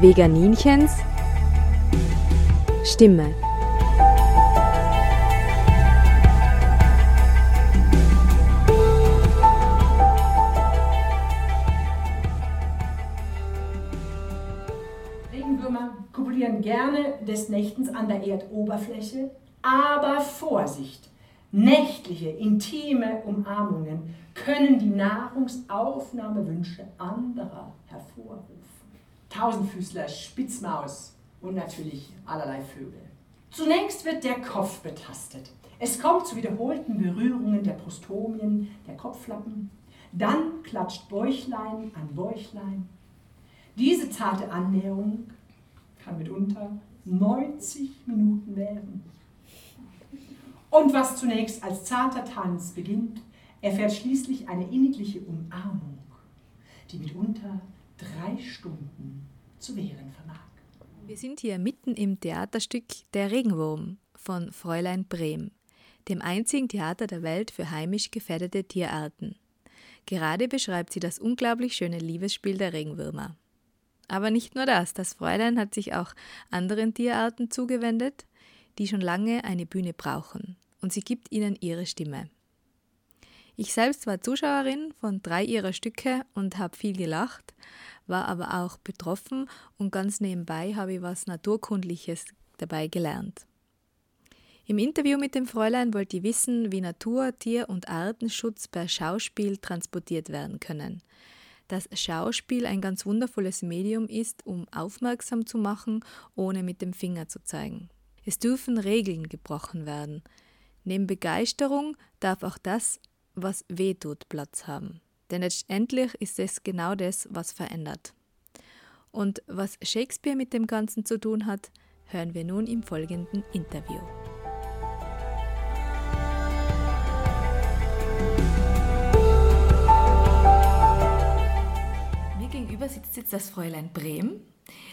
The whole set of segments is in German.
Veganinchens Stimme. Regenwürmer kopulieren gerne des Nächtens an der Erdoberfläche, aber Vorsicht! Nächtliche, intime Umarmungen können die Nahrungsaufnahmewünsche anderer hervorrufen. Tausendfüßler, Spitzmaus und natürlich allerlei Vögel. Zunächst wird der Kopf betastet. Es kommt zu wiederholten Berührungen der Prostomien, der Kopflappen. Dann klatscht Bäuchlein an Bäuchlein. Diese zarte Annäherung kann mitunter 90 Minuten währen. Und was zunächst als zarter Tanz beginnt, erfährt schließlich eine innigliche Umarmung, die mitunter drei Stunden zu währen vermag. Wir sind hier mitten im Theaterstück Der Regenwurm von Fräulein Brehm, dem einzigen Theater der Welt für heimisch gefährdete Tierarten. Gerade beschreibt sie das unglaublich schöne Liebesspiel der Regenwürmer. Aber nicht nur das, das Fräulein hat sich auch anderen Tierarten zugewendet, die schon lange eine Bühne brauchen, und sie gibt ihnen ihre Stimme. Ich selbst war Zuschauerin von drei ihrer Stücke und habe viel gelacht, war aber auch betroffen und ganz nebenbei habe ich was Naturkundliches dabei gelernt. Im Interview mit dem Fräulein wollte ich wissen, wie Natur-, Tier- und Artenschutz per Schauspiel transportiert werden können. Dass Schauspiel ein ganz wundervolles Medium ist, um aufmerksam zu machen, ohne mit dem Finger zu zeigen. Es dürfen Regeln gebrochen werden. Neben Begeisterung darf auch das, was weh tut, Platz haben. Denn letztendlich ist es genau das, was verändert. Und was Shakespeare mit dem Ganzen zu tun hat, hören wir nun im folgenden Interview. Mir gegenüber sitzt jetzt das Fräulein Brehm.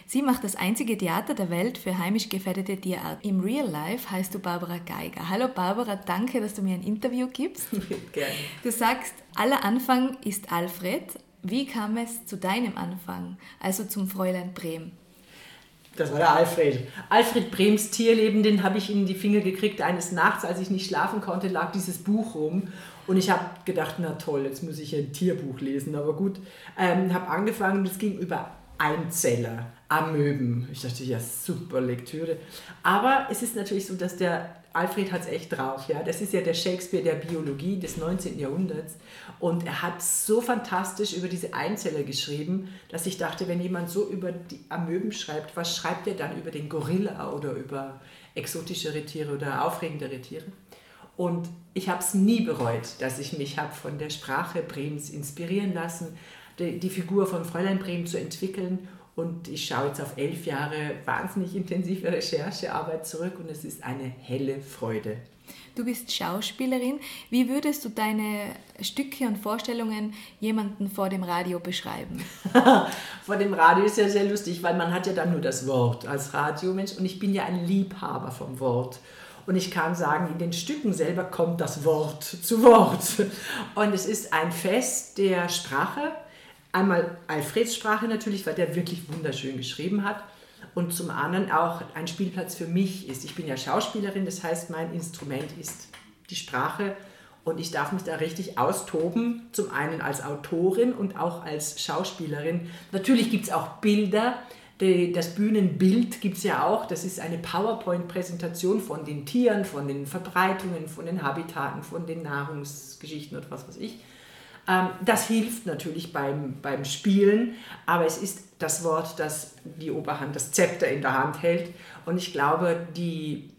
Sie macht das einzige Theater der Welt für heimisch gefährdete Tierarten. Im Real Life heißt du Barbara Geiger. Hallo Barbara, danke, dass du mir ein Interview gibst. Gerne. Du sagst, aller Anfang ist Alfred. Wie kam es zu deinem Anfang, also zum Fräulein Brehm? Das war der Alfred. Alfred Brems Tierleben, den habe ich in die Finger gekriegt. Eines Nachts, als ich nicht schlafen konnte, lag dieses Buch rum. Und ich habe gedacht, na toll, jetzt muss ich ein Tierbuch lesen. Aber gut, ähm, habe angefangen, das ging über Einzeller, Amöben. Ich dachte, ja, super Lektüre. Aber es ist natürlich so, dass der Alfred hat es echt drauf. Ja? Das ist ja der Shakespeare der Biologie des 19. Jahrhunderts. Und er hat so fantastisch über diese Einzeller geschrieben, dass ich dachte, wenn jemand so über die Amöben schreibt, was schreibt er dann über den Gorilla oder über exotischere Tiere oder aufregendere Tiere? Und ich habe es nie bereut, dass ich mich habe von der Sprache Brems inspirieren lassen, die, die Figur von Fräulein Brehm zu entwickeln. Und ich schaue jetzt auf elf Jahre wahnsinnig intensive Recherchearbeit zurück und es ist eine helle Freude. Du bist Schauspielerin. Wie würdest du deine Stücke und Vorstellungen jemanden vor dem Radio beschreiben? vor dem Radio ist ja sehr lustig, weil man hat ja dann nur das Wort als Radiomensch und ich bin ja ein Liebhaber vom Wort. Und ich kann sagen, in den Stücken selber kommt das Wort zu Wort. Und es ist ein Fest der Sprache, Einmal Alfreds Sprache natürlich, weil der wirklich wunderschön geschrieben hat. Und zum anderen auch ein Spielplatz für mich ist. Ich bin ja Schauspielerin, das heißt, mein Instrument ist die Sprache und ich darf mich da richtig austoben, zum einen als Autorin und auch als Schauspielerin. Natürlich gibt es auch Bilder, das Bühnenbild gibt es ja auch, das ist eine PowerPoint-Präsentation von den Tieren, von den Verbreitungen, von den Habitaten, von den Nahrungsgeschichten und was weiß ich. Ähm, das hilft natürlich beim, beim Spielen, aber es ist das Wort, das die Oberhand, das Zepter in der Hand hält. Und ich glaube, die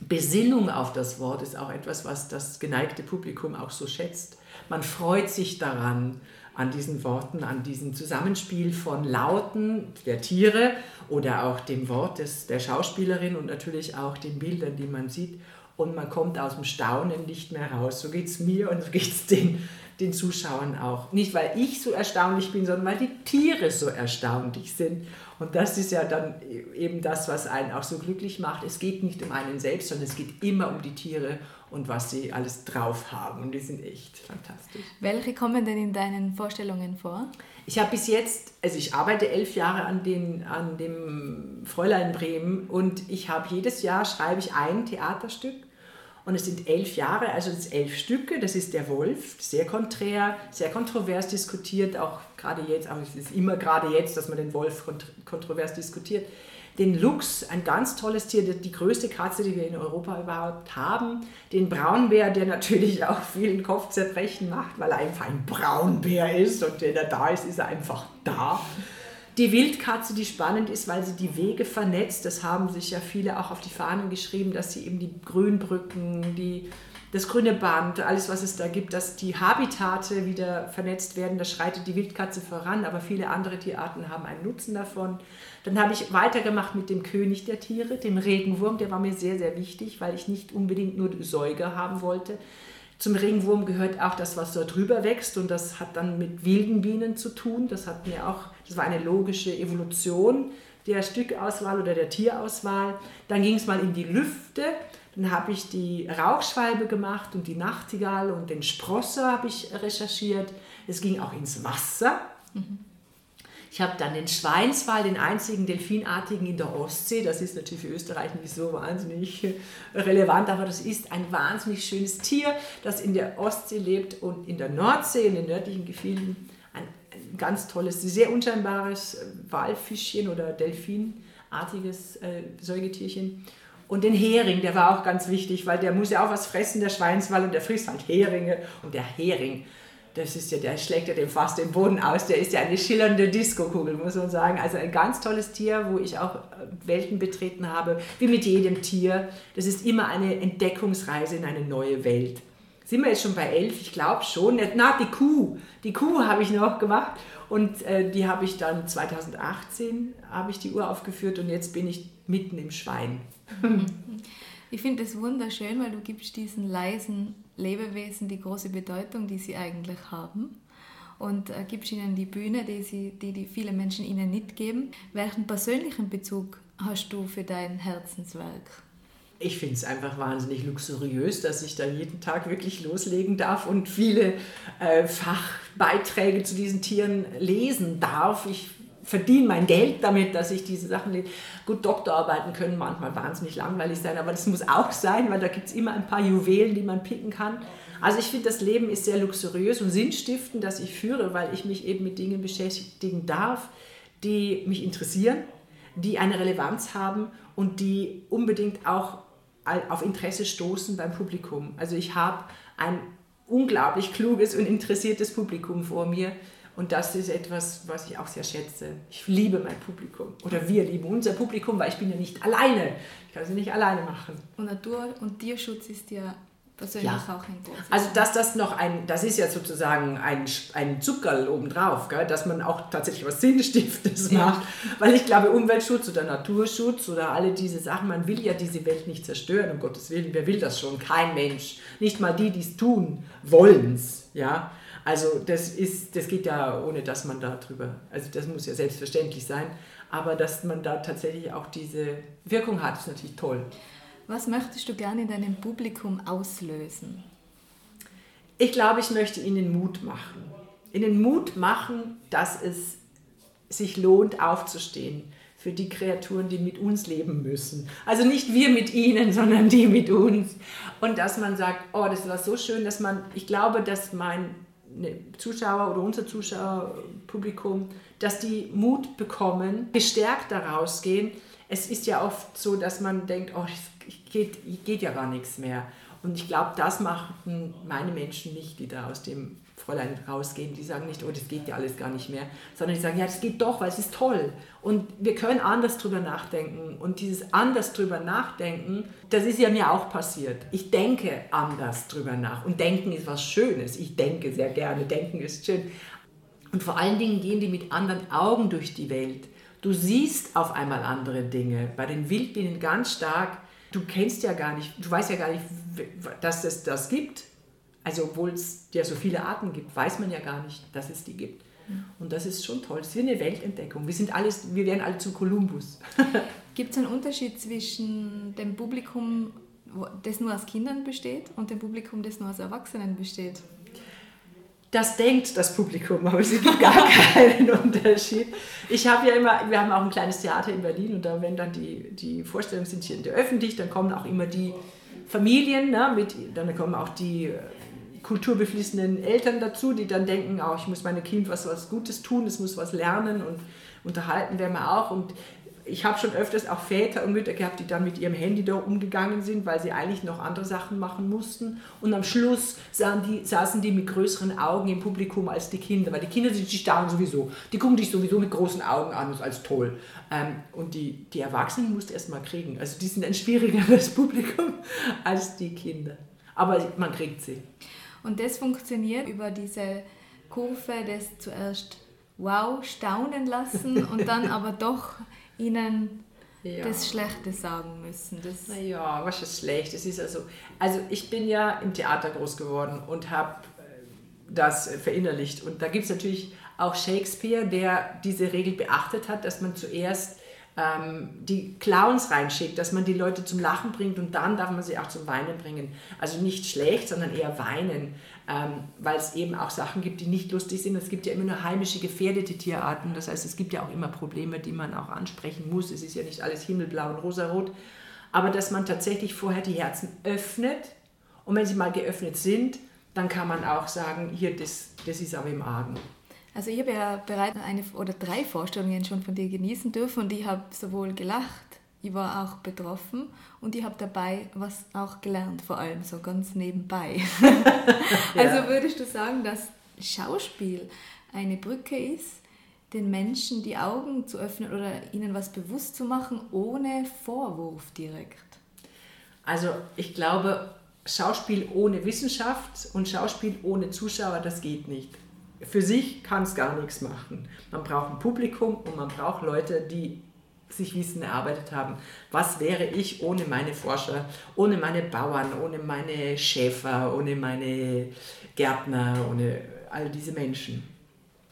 Besinnung auf das Wort ist auch etwas, was das geneigte Publikum auch so schätzt. Man freut sich daran, an diesen Worten, an diesem Zusammenspiel von Lauten der Tiere oder auch dem Wort des, der Schauspielerin und natürlich auch den Bildern, die man sieht. Und man kommt aus dem Staunen nicht mehr raus. So geht es mir und so geht es den den Zuschauern auch. Nicht, weil ich so erstaunlich bin, sondern weil die Tiere so erstaunlich sind. Und das ist ja dann eben das, was einen auch so glücklich macht. Es geht nicht um einen selbst, sondern es geht immer um die Tiere und was sie alles drauf haben. Und die sind echt fantastisch. Welche kommen denn in deinen Vorstellungen vor? Ich habe bis jetzt, also ich arbeite elf Jahre an, den, an dem Fräulein Bremen und ich habe jedes Jahr schreibe ich ein Theaterstück und es sind elf Jahre, also sind elf Stücke. Das ist der Wolf, sehr konträr, sehr kontrovers diskutiert, auch gerade jetzt, aber es ist immer gerade jetzt, dass man den Wolf kontrovers diskutiert den Luchs, ein ganz tolles Tier, die größte Katze, die wir in Europa überhaupt haben, den Braunbär, der natürlich auch vielen Kopfzerbrechen macht, weil er einfach ein Braunbär ist und wenn er da ist, ist er einfach da. Die Wildkatze, die spannend ist, weil sie die Wege vernetzt, das haben sich ja viele auch auf die Fahnen geschrieben, dass sie eben die Grünbrücken, die das grüne Band, alles, was es da gibt, dass die Habitate wieder vernetzt werden. Da schreitet die Wildkatze voran, aber viele andere Tierarten haben einen Nutzen davon. Dann habe ich weitergemacht mit dem König der Tiere, dem Regenwurm. Der war mir sehr, sehr wichtig, weil ich nicht unbedingt nur Säuger haben wollte. Zum Regenwurm gehört auch das, was dort drüber wächst und das hat dann mit wilden Bienen zu tun. Das hat mir auch, das war eine logische Evolution der Stückauswahl oder der Tierauswahl. Dann ging es mal in die Lüfte. Dann habe ich die Rauchschwalbe gemacht und die Nachtigall und den Sprosser habe ich recherchiert. Es ging auch ins Wasser. Mhm. Ich habe dann den Schweinswal, den einzigen Delfinartigen in der Ostsee. Das ist natürlich für Österreich nicht so wahnsinnig relevant, aber das ist ein wahnsinnig schönes Tier, das in der Ostsee lebt und in der Nordsee, in den nördlichen Gefilden. Ein, ein ganz tolles, sehr unscheinbares Walfischchen oder Delfinartiges äh, Säugetierchen. Und den Hering, der war auch ganz wichtig, weil der muss ja auch was fressen, der Schweinswall, und der frisst halt Heringe. Und der Hering, das ist ja, der schlägt ja dem fast den Boden aus, der ist ja eine schillernde Diskokugel, muss man sagen. Also ein ganz tolles Tier, wo ich auch Welten betreten habe, wie mit jedem Tier. Das ist immer eine Entdeckungsreise in eine neue Welt. Sind wir jetzt schon bei elf? Ich glaube schon. Na, die Kuh. Die Kuh habe ich noch gemacht und äh, die habe ich dann 2018 habe ich die Uhr aufgeführt und jetzt bin ich mitten im Schwein. Ich finde es wunderschön, weil du gibst diesen leisen Lebewesen die große Bedeutung, die sie eigentlich haben und äh, gibst ihnen die Bühne, die, sie, die, die viele Menschen ihnen nicht geben. Welchen persönlichen Bezug hast du für dein Herzenswerk? Ich finde es einfach wahnsinnig luxuriös, dass ich da jeden Tag wirklich loslegen darf und viele äh, Fachbeiträge zu diesen Tieren lesen darf. Ich verdiene mein Geld damit, dass ich diese Sachen lese. Gut, Doktorarbeiten können manchmal wahnsinnig langweilig sein, aber das muss auch sein, weil da gibt es immer ein paar Juwelen, die man picken kann. Also ich finde, das Leben ist sehr luxuriös und sinnstiftend, dass ich führe, weil ich mich eben mit Dingen beschäftigen darf, die mich interessieren, die eine Relevanz haben und die unbedingt auch auf Interesse stoßen beim Publikum. Also ich habe ein unglaublich kluges und interessiertes Publikum vor mir, und das ist etwas, was ich auch sehr schätze. Ich liebe mein Publikum. Oder wir lieben unser Publikum, weil ich bin ja nicht alleine. Ich kann es nicht alleine machen. Und Natur- und Tierschutz ist ja persönlich ja. auch ein großes. Also dass das noch ein, das ist ja sozusagen ein, ein Zuckerl obendrauf, gell? dass man auch tatsächlich was Sinnstiftendes ja. macht. Weil ich glaube, Umweltschutz oder Naturschutz oder alle diese Sachen, man will ja diese Welt nicht zerstören, um Gottes Willen. Wer will das schon? Kein Mensch. Nicht mal die, die es tun, wollen es. Ja? Also das, ist, das geht ja ohne, dass man da drüber, also das muss ja selbstverständlich sein, aber dass man da tatsächlich auch diese Wirkung hat, ist natürlich toll. Was möchtest du gerne in deinem Publikum auslösen? Ich glaube, ich möchte ihnen Mut machen. Ihnen Mut machen, dass es sich lohnt, aufzustehen für die Kreaturen, die mit uns leben müssen. Also nicht wir mit ihnen, sondern die mit uns. Und dass man sagt, oh, das war so schön, dass man, ich glaube, dass mein Zuschauer oder unser Zuschauerpublikum, dass die Mut bekommen, gestärkt daraus gehen. Es ist ja oft so, dass man denkt, oh, es geht, geht ja gar nichts mehr. Und ich glaube, das machen meine Menschen nicht, die da aus dem Fräulein rausgehen. Die sagen nicht, oh, das geht ja alles gar nicht mehr, sondern die sagen, ja, das geht doch, weil es ist toll. Und wir können anders drüber nachdenken. Und dieses anders drüber nachdenken, das ist ja mir auch passiert. Ich denke anders drüber nach. Und denken ist was Schönes. Ich denke sehr gerne. Denken ist schön. Und vor allen Dingen gehen die mit anderen Augen durch die Welt. Du siehst auf einmal andere Dinge. Bei den Wildbienen ganz stark du kennst ja gar nicht, du weißt ja gar nicht, dass es das gibt. Also obwohl es ja so viele Arten gibt, weiß man ja gar nicht, dass es die gibt. Und das ist schon toll. Es ist wie eine Weltentdeckung. Wir, sind alles, wir werden alle zu Kolumbus. gibt es einen Unterschied zwischen dem Publikum, das nur aus Kindern besteht und dem Publikum, das nur aus Erwachsenen besteht? Das denkt das Publikum, aber es gibt gar keinen Unterschied. Ich habe ja immer, wir haben auch ein kleines Theater in Berlin und da, wenn dann die, die Vorstellungen sind hier öffentlich, dann kommen auch immer die Familien, ne, mit, dann kommen auch die kulturbeflissenen Eltern dazu, die dann denken, oh, ich muss meinem Kind was, was Gutes tun, es muss was lernen und unterhalten werden wir auch. Und ich habe schon öfters auch Väter und Mütter gehabt, die dann mit ihrem Handy da umgegangen sind, weil sie eigentlich noch andere Sachen machen mussten. Und am Schluss die, saßen die mit größeren Augen im Publikum als die Kinder, weil die Kinder die starren sowieso. Die gucken dich sowieso mit großen Augen an, als toll. Ähm, und die, die Erwachsenen musst du erst mal kriegen. Also die sind ein schwierigeres Publikum als die Kinder. Aber man kriegt sie. Und das funktioniert über diese Kurve des zuerst wow staunen lassen und dann aber doch ihnen ja. das Schlechte sagen müssen. Das naja, was ist schlecht? Es ist also, also ich bin ja im Theater groß geworden und habe äh, das verinnerlicht. Und da gibt es natürlich auch Shakespeare, der diese Regel beachtet hat, dass man zuerst die Clowns reinschickt, dass man die Leute zum Lachen bringt und dann darf man sie auch zum Weinen bringen. Also nicht schlecht, sondern eher weinen, ähm, weil es eben auch Sachen gibt, die nicht lustig sind. Es gibt ja immer nur heimische, gefährdete Tierarten. Das heißt, es gibt ja auch immer Probleme, die man auch ansprechen muss. Es ist ja nicht alles himmelblau und rosarot. Aber dass man tatsächlich vorher die Herzen öffnet und wenn sie mal geöffnet sind, dann kann man auch sagen, hier, das, das ist aber im Argen. Also ich habe ja bereits eine oder drei Vorstellungen schon von dir genießen dürfen und ich habe sowohl gelacht, ich war auch betroffen und ich habe dabei was auch gelernt, vor allem so ganz nebenbei. also würdest du sagen, dass Schauspiel eine Brücke ist, den Menschen die Augen zu öffnen oder ihnen was bewusst zu machen, ohne Vorwurf direkt? Also ich glaube, Schauspiel ohne Wissenschaft und Schauspiel ohne Zuschauer, das geht nicht für sich kann es gar nichts machen. Man braucht ein Publikum und man braucht Leute, die sich Wissen erarbeitet haben. Was wäre ich ohne meine Forscher, ohne meine Bauern, ohne meine Schäfer, ohne meine Gärtner, ohne all diese Menschen?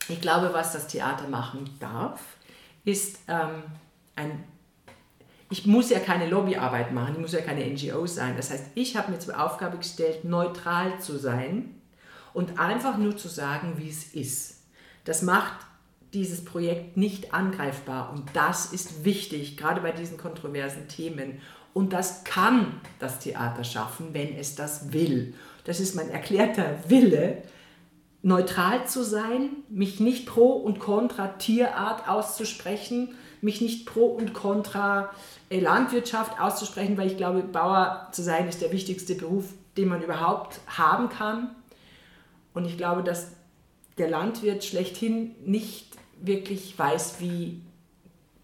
Ich glaube, was das Theater machen darf, ist ähm, ein ich muss ja keine Lobbyarbeit machen, ich muss ja keine NGO sein. Das heißt, ich habe mir zur Aufgabe gestellt, neutral zu sein und einfach nur zu sagen, wie es ist. Das macht dieses Projekt nicht angreifbar und das ist wichtig, gerade bei diesen kontroversen Themen. Und das kann das Theater schaffen, wenn es das will. Das ist mein erklärter Wille, neutral zu sein, mich nicht pro und contra Tierart auszusprechen, mich nicht pro und contra äh, Landwirtschaft auszusprechen, weil ich glaube, Bauer zu sein ist der wichtigste Beruf, den man überhaupt haben kann. Und ich glaube, dass der Landwirt schlechthin nicht wirklich weiß, wie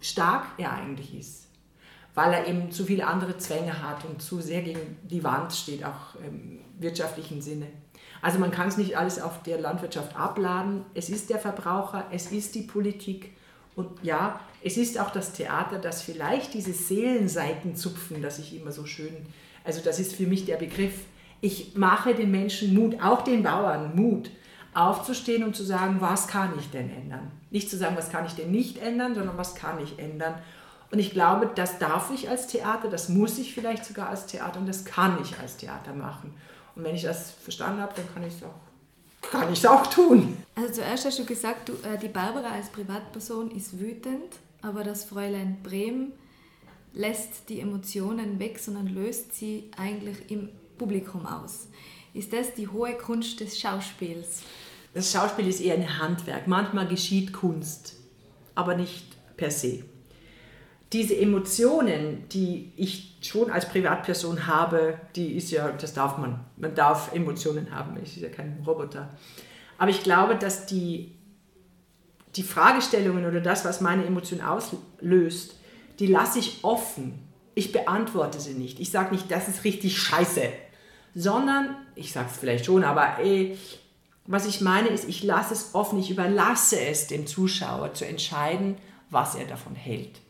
stark er eigentlich ist, weil er eben zu viele andere Zwänge hat und zu sehr gegen die Wand steht, auch im wirtschaftlichen Sinne. Also man kann es nicht alles auf der Landwirtschaft abladen. Es ist der Verbraucher, es ist die Politik und ja, es ist auch das Theater, das vielleicht diese Seelenseiten zupfen, das ich immer so schön, also das ist für mich der Begriff, ich mache den Menschen Mut, auch den Bauern Mut, aufzustehen und zu sagen, was kann ich denn ändern? Nicht zu sagen, was kann ich denn nicht ändern, sondern was kann ich ändern? Und ich glaube, das darf ich als Theater, das muss ich vielleicht sogar als Theater und das kann ich als Theater machen. Und wenn ich das verstanden habe, dann kann ich es auch, kann ich auch tun. Also zuerst hast du gesagt, du, äh, die Barbara als Privatperson ist wütend, aber das Fräulein Brehm lässt die Emotionen weg, sondern löst sie eigentlich im Publikum aus. Ist das die hohe Kunst des Schauspiels? Das Schauspiel ist eher ein Handwerk. Manchmal geschieht Kunst, aber nicht per se. Diese Emotionen, die ich schon als Privatperson habe, die ist ja, das darf man. Man darf Emotionen haben, ich bin ja kein Roboter. Aber ich glaube, dass die, die Fragestellungen oder das, was meine Emotion auslöst, die lasse ich offen. Ich beantworte sie nicht. Ich sage nicht, das ist richtig scheiße sondern, ich sage es vielleicht schon, aber ey, eh, was ich meine ist, ich lasse es offen, ich überlasse es dem Zuschauer zu entscheiden, was er davon hält.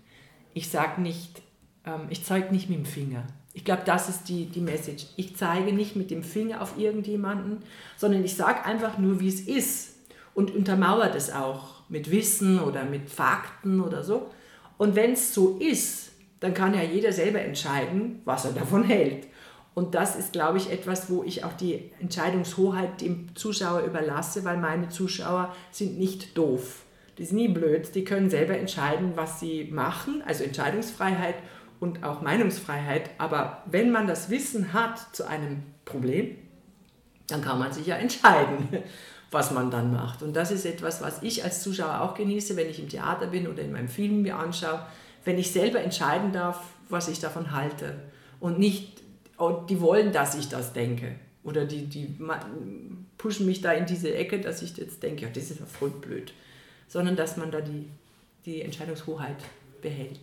Ich sage nicht, ähm, ich zeige nicht mit dem Finger. Ich glaube, das ist die, die Message. Ich zeige nicht mit dem Finger auf irgendjemanden, sondern ich sage einfach nur, wie es ist und untermauert es auch mit Wissen oder mit Fakten oder so. Und wenn es so ist, dann kann ja jeder selber entscheiden, was er davon hält. Und das ist, glaube ich, etwas, wo ich auch die Entscheidungshoheit dem Zuschauer überlasse, weil meine Zuschauer sind nicht doof. Die sind nie blöd, die können selber entscheiden, was sie machen, also Entscheidungsfreiheit und auch Meinungsfreiheit. Aber wenn man das Wissen hat zu einem Problem, dann kann man sich ja entscheiden, was man dann macht. Und das ist etwas, was ich als Zuschauer auch genieße, wenn ich im Theater bin oder in meinem Film mir anschaue, wenn ich selber entscheiden darf, was ich davon halte. Und nicht, oh, die wollen, dass ich das denke. Oder die, die pushen mich da in diese Ecke, dass ich jetzt denke, ja, das ist ja voll blöd. Sondern dass man da die, die Entscheidungshoheit behält.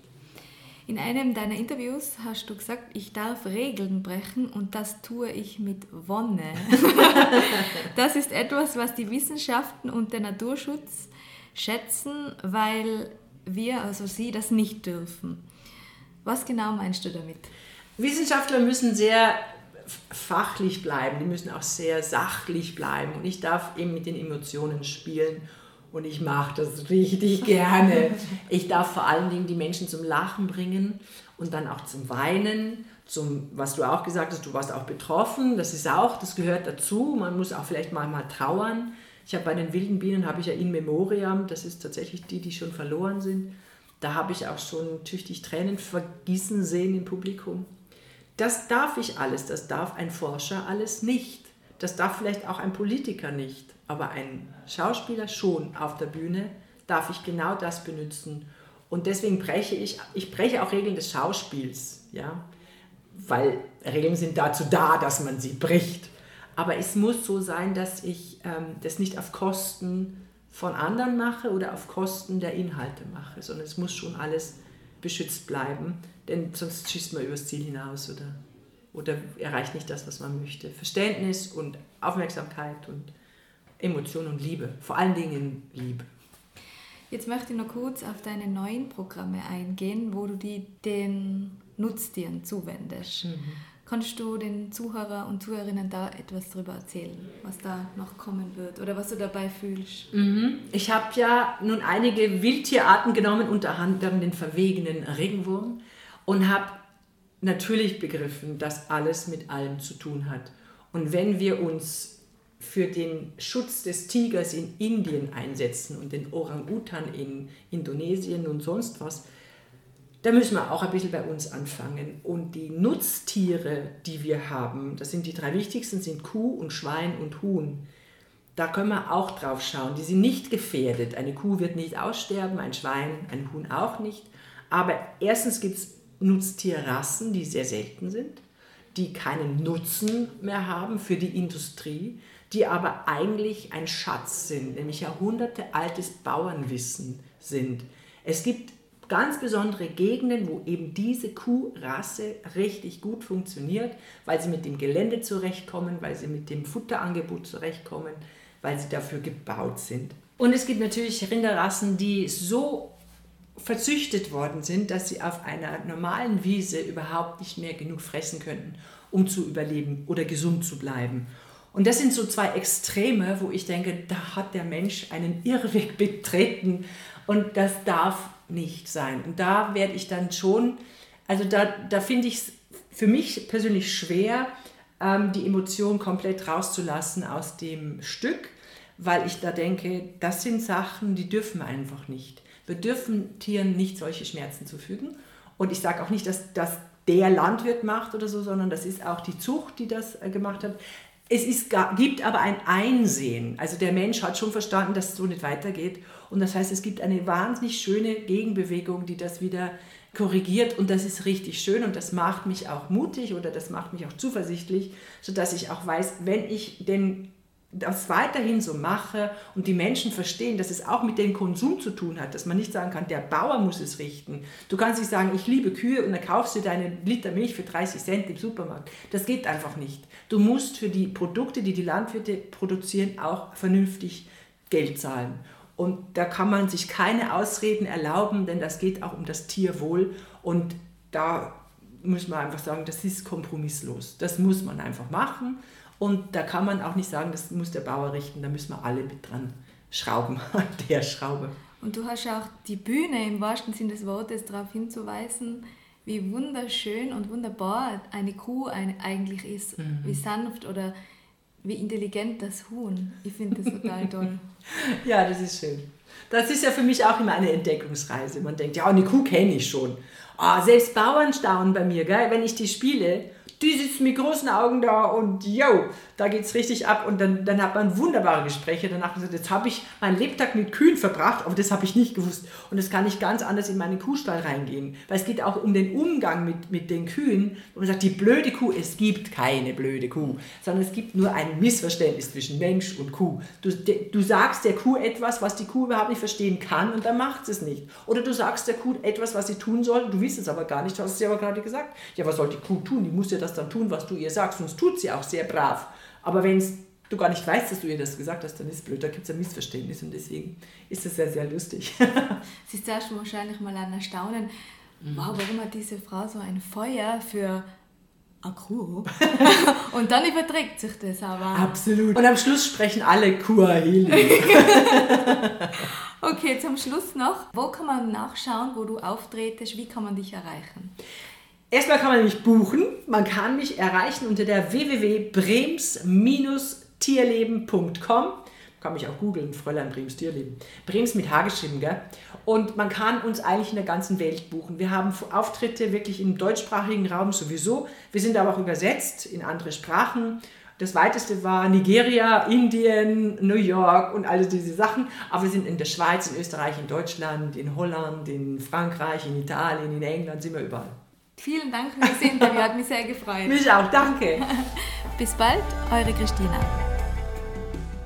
In einem deiner Interviews hast du gesagt, ich darf Regeln brechen und das tue ich mit Wonne. das ist etwas, was die Wissenschaften und der Naturschutz schätzen, weil wir, also Sie, das nicht dürfen. Was genau meinst du damit? Wissenschaftler müssen sehr fachlich bleiben, die müssen auch sehr sachlich bleiben und ich darf eben mit den Emotionen spielen und ich mache das richtig gerne. Ich darf vor allen Dingen die Menschen zum Lachen bringen und dann auch zum Weinen, zum, was du auch gesagt hast, du warst auch betroffen, das ist auch, das gehört dazu, man muss auch vielleicht mal, mal trauern. Ich habe bei den wilden Bienen, habe ich ja in Memoriam, das ist tatsächlich die, die schon verloren sind, da habe ich auch schon tüchtig Tränen vergießen sehen im Publikum. Das darf ich alles, das darf ein Forscher alles nicht. Das darf vielleicht auch ein Politiker nicht, aber ein Schauspieler schon auf der Bühne darf ich genau das benutzen. Und deswegen breche ich, ich breche auch Regeln des Schauspiels, ja, weil Regeln sind dazu da, dass man sie bricht. Aber es muss so sein, dass ich ähm, das nicht auf Kosten von anderen mache oder auf Kosten der Inhalte mache, sondern es muss schon alles beschützt bleiben, denn sonst schießt man übers Ziel hinaus oder, oder erreicht nicht das, was man möchte. Verständnis und Aufmerksamkeit und Emotion und Liebe, vor allen Dingen Liebe. Jetzt möchte ich noch kurz auf deine neuen Programme eingehen, wo du die den Nutztieren zuwendest. Mhm. Kannst du den Zuhörer und Zuhörerinnen da etwas darüber erzählen, was da noch kommen wird oder was du dabei fühlst? Mhm. Ich habe ja nun einige Wildtierarten genommen, unter anderem den verwegenen Regenwurm und habe natürlich begriffen, dass alles mit allem zu tun hat. Und wenn wir uns für den Schutz des Tigers in Indien einsetzen und den Orang-Utan in Indonesien und sonst was, da müssen wir auch ein bisschen bei uns anfangen. Und die Nutztiere, die wir haben, das sind die drei wichtigsten, sind Kuh und Schwein und Huhn. Da können wir auch drauf schauen. Die sind nicht gefährdet. Eine Kuh wird nicht aussterben, ein Schwein, ein Huhn auch nicht. Aber erstens gibt es Nutztierrassen, die sehr selten sind, die keinen Nutzen mehr haben für die Industrie, die aber eigentlich ein Schatz sind, nämlich Jahrhunderte altes Bauernwissen sind. Es gibt ganz besondere Gegenden, wo eben diese Kuhrasse richtig gut funktioniert, weil sie mit dem Gelände zurechtkommen, weil sie mit dem Futterangebot zurechtkommen, weil sie dafür gebaut sind. Und es gibt natürlich Rinderrassen, die so verzüchtet worden sind, dass sie auf einer normalen Wiese überhaupt nicht mehr genug fressen könnten, um zu überleben oder gesund zu bleiben. Und das sind so zwei Extreme, wo ich denke, da hat der Mensch einen Irrweg betreten und das darf nicht sein. Und da werde ich dann schon, also da, da finde ich es für mich persönlich schwer, ähm, die Emotion komplett rauszulassen aus dem Stück, weil ich da denke, das sind Sachen, die dürfen wir einfach nicht. Wir dürfen Tieren nicht solche Schmerzen zufügen. Und ich sage auch nicht, dass das der Landwirt macht oder so, sondern das ist auch die Zucht, die das äh, gemacht hat. Es ist, gibt aber ein Einsehen. Also der Mensch hat schon verstanden, dass es so nicht weitergeht. Und das heißt, es gibt eine wahnsinnig schöne Gegenbewegung, die das wieder korrigiert. Und das ist richtig schön und das macht mich auch mutig oder das macht mich auch zuversichtlich, sodass ich auch weiß, wenn ich den das weiterhin so mache und die Menschen verstehen, dass es auch mit dem Konsum zu tun hat, dass man nicht sagen kann, der Bauer muss es richten. Du kannst nicht sagen, ich liebe Kühe und dann kaufst du deinen Liter Milch für 30 Cent im Supermarkt. Das geht einfach nicht. Du musst für die Produkte, die die Landwirte produzieren, auch vernünftig Geld zahlen. Und da kann man sich keine Ausreden erlauben, denn das geht auch um das Tierwohl. Und da muss man einfach sagen, das ist kompromisslos. Das muss man einfach machen. Und da kann man auch nicht sagen, das muss der Bauer richten, da müssen wir alle mit dran schrauben an der Schraube. Und du hast auch die Bühne im wahrsten Sinne des Wortes darauf hinzuweisen, wie wunderschön und wunderbar eine Kuh eigentlich ist, mhm. wie sanft oder wie intelligent das Huhn. Ich finde das total toll. ja, das ist schön. Das ist ja für mich auch immer eine Entdeckungsreise. Man denkt, ja, eine Kuh kenne ich schon. Oh, selbst Bauern staunen bei mir, gell? wenn ich die spiele die sitzen mit großen Augen da und yo, da geht es richtig ab. Und dann, dann hat man wunderbare Gespräche. Danach gesagt, jetzt habe ich meinen Lebtag mit Kühen verbracht, aber das habe ich nicht gewusst. Und das kann ich ganz anders in meinen Kuhstall reingehen. Weil es geht auch um den Umgang mit, mit den Kühen. Und man sagt, die blöde Kuh, es gibt keine blöde Kuh, sondern es gibt nur ein Missverständnis zwischen Mensch und Kuh. Du, du sagst der Kuh etwas, was die Kuh überhaupt nicht verstehen kann und dann macht sie es nicht. Oder du sagst der Kuh etwas, was sie tun soll, du weißt es aber gar nicht, du hast es ja aber gerade gesagt. Ja, was soll die Kuh tun? Die muss ja das das dann tun, was du ihr sagst. Sonst tut sie auch sehr brav. Aber wenn du gar nicht weißt, dass du ihr das gesagt hast, dann ist es blöd. Da gibt es ein Missverständnis und deswegen ist es sehr, sehr lustig. Sie ist zuerst wahrscheinlich mal an Erstaunen, mhm. wow, warum hat diese Frau so ein Feuer für Akku. und dann überträgt sich das aber. Absolut. Und am Schluss sprechen alle Kuahili. okay, zum Schluss noch. Wo kann man nachschauen, wo du auftretest? Wie kann man dich erreichen? Erstmal kann man mich buchen. Man kann mich erreichen unter der www.brems-tierleben.com. Kann mich auch googeln, Fräulein Brems Tierleben. Brems mit H geschrieben, gell? Und man kann uns eigentlich in der ganzen Welt buchen. Wir haben Auftritte wirklich im deutschsprachigen Raum sowieso. Wir sind aber auch übersetzt in andere Sprachen. Das weiteste war Nigeria, Indien, New York und all diese Sachen. Aber wir sind in der Schweiz, in Österreich, in Deutschland, in Holland, in Frankreich, in Italien, in England, sind wir überall. Vielen Dank für das Interview, hat mich sehr gefreut. Mich auch, danke. Bis bald, eure Christina.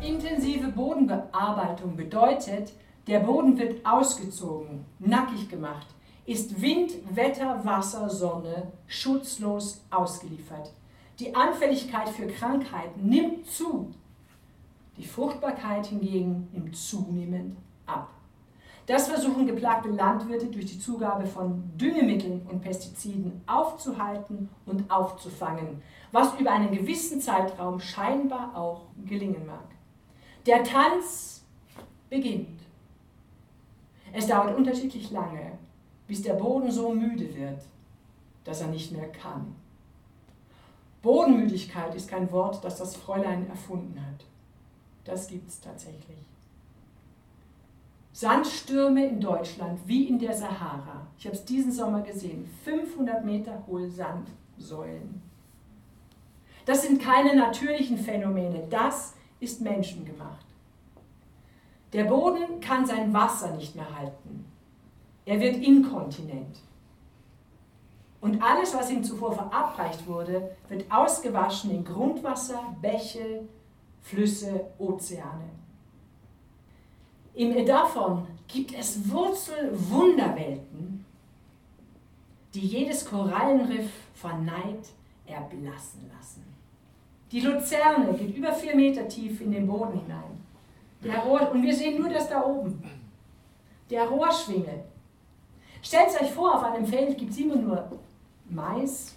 Intensive Bodenbearbeitung bedeutet, der Boden wird ausgezogen, nackig gemacht, ist Wind, Wetter, Wasser, Sonne schutzlos ausgeliefert. Die Anfälligkeit für Krankheiten nimmt zu. Die Fruchtbarkeit hingegen nimmt zunehmend ab. Das versuchen geplagte Landwirte durch die Zugabe von Düngemitteln und Pestiziden aufzuhalten und aufzufangen, was über einen gewissen Zeitraum scheinbar auch gelingen mag. Der Tanz beginnt. Es dauert unterschiedlich lange, bis der Boden so müde wird, dass er nicht mehr kann. Bodenmüdigkeit ist kein Wort, das das Fräulein erfunden hat. Das gibt es tatsächlich. Sandstürme in Deutschland wie in der Sahara. Ich habe es diesen Sommer gesehen. 500 Meter hohe Sandsäulen. Das sind keine natürlichen Phänomene, das ist menschengemacht. Der Boden kann sein Wasser nicht mehr halten. Er wird inkontinent. Und alles, was ihm zuvor verabreicht wurde, wird ausgewaschen in Grundwasser, Bäche, Flüsse, Ozeane. Im davon gibt es Wurzelwunderwelten, die jedes Korallenriff von Neid erblassen lassen. Die Luzerne geht über vier Meter tief in den Boden hinein. Der Rohr, und wir sehen nur das da oben. Der Rohrschwingel. Stellt euch vor, auf einem Feld gibt es immer nur Mais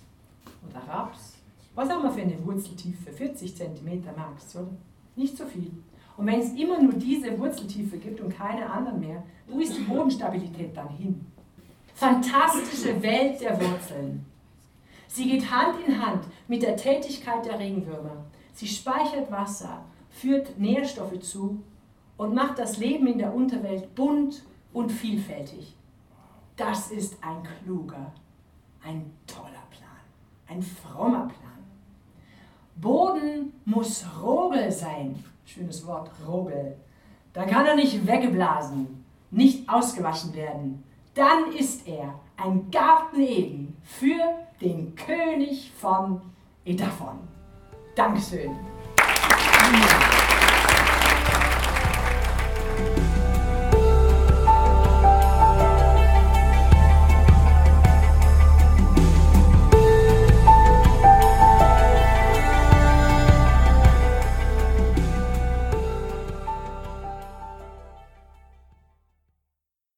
oder Raps. Was haben wir für eine Wurzeltiefe? 40 cm max, oder? Nicht so viel. Und wenn es immer nur diese Wurzeltiefe gibt und keine anderen mehr, wo ist die Bodenstabilität dann hin? Fantastische Welt der Wurzeln. Sie geht Hand in Hand mit der Tätigkeit der Regenwürmer. Sie speichert Wasser, führt Nährstoffe zu und macht das Leben in der Unterwelt bunt und vielfältig. Das ist ein kluger, ein toller Plan, ein frommer Plan. Boden muss Rogel sein, schönes Wort, Rogel, dann kann er nicht weggeblasen, nicht ausgewaschen werden. Dann ist er ein Garten Eden für den König von Edafon. Dankeschön.